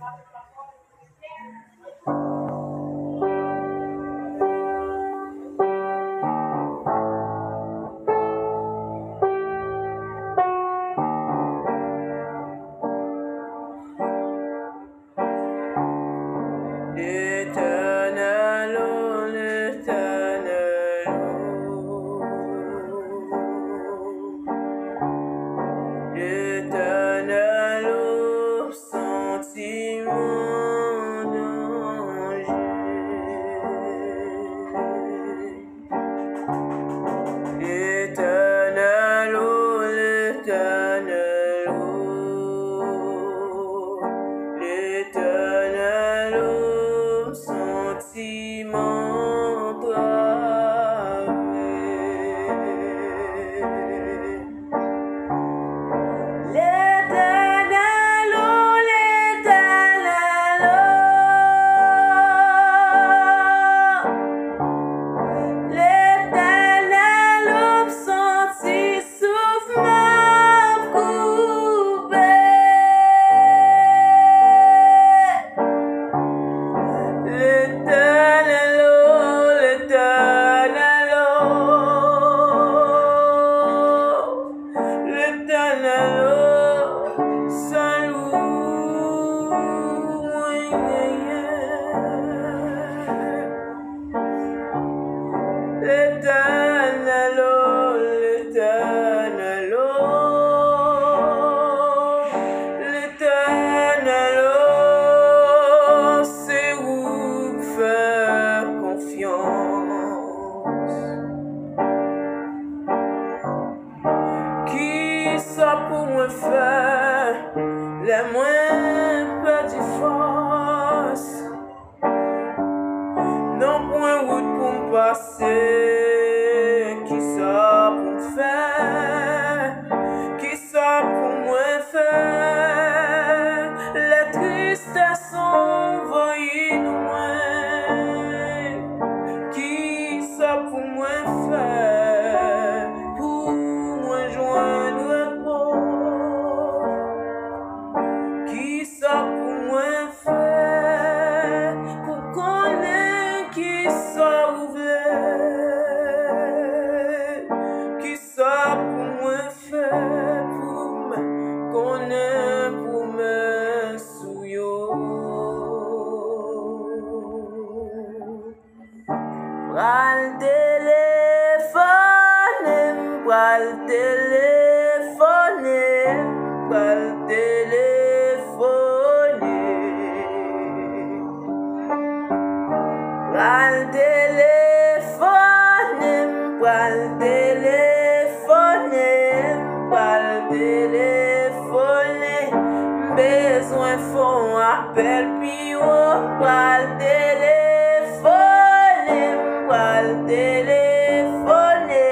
Thank you. L'éternel, oh l'éternel. l'éternel, l'éternel, l'éternel, c'est où faire confiance. Qui ça pour moi faire les moins petits forces? Non point route pour me passer. telefone Bezwen fon apel pi ou pal telefone Pal telefone,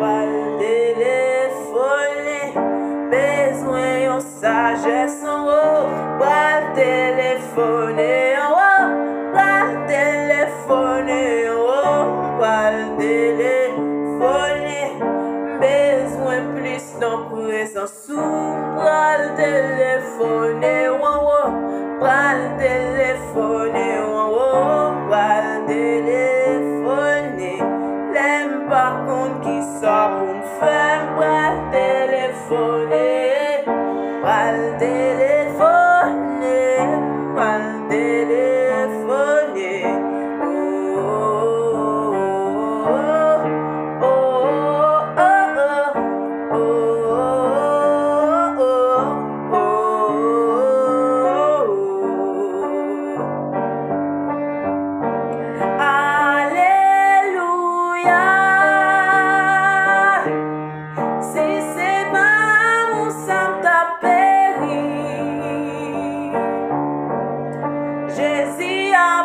pal telefone Bezwen yon sajes an ou oh, pal telefone. nan prezansou Pral telefone wawo Pral telefone wawo Pral telefone. Lem pa kont ki sa pou m fèm Pral telefone.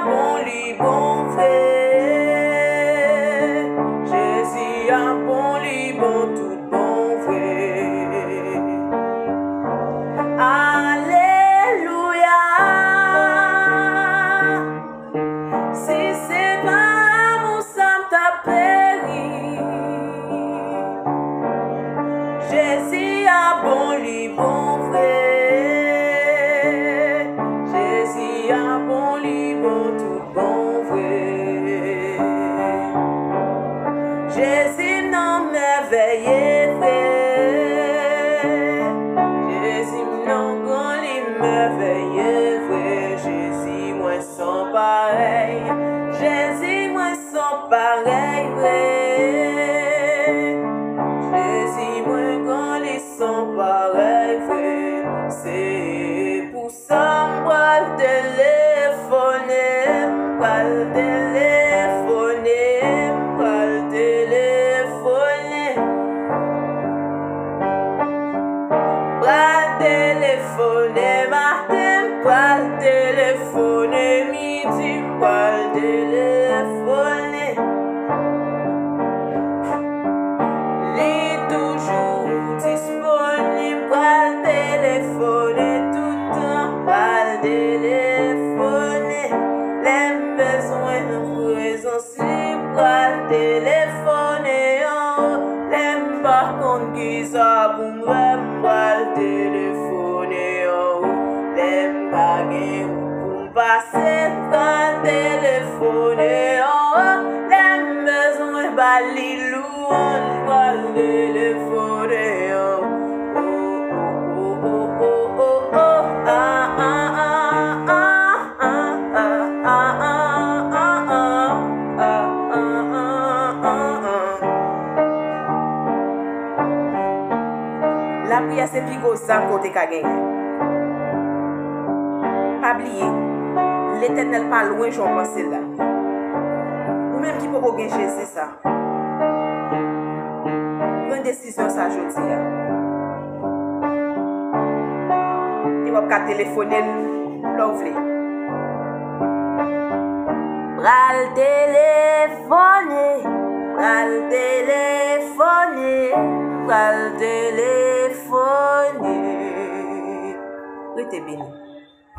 mon lit, bon fait. Merveilleux, vrai Jésus, moi sans pareil. Jésus, moi sans pareil, vrai. Jésus, moi quand les sans pareil, vrai. C'est pour ça, moi, téléphoner, moi, téléphoner, moi, téléphoner. Telefone maten pal Telefone midi. Pal Telefone Li toujou disponib pal Telefone toutan pal Telefone Lem bezwen prezansi les par kon gizan pase tan telefone An an lèm bezon e bali lou An lèm telefone An La priya se pi go zan kote ka genye. Pabliye. l'Eternel pa louen joun panse la. Ou menm ki pou kou gen jese sa. Pren desisyon sa jodi ya. Di wap ka telefonel lou vle. Pral telefone, pral telefone, pral telefone. Ou te bini.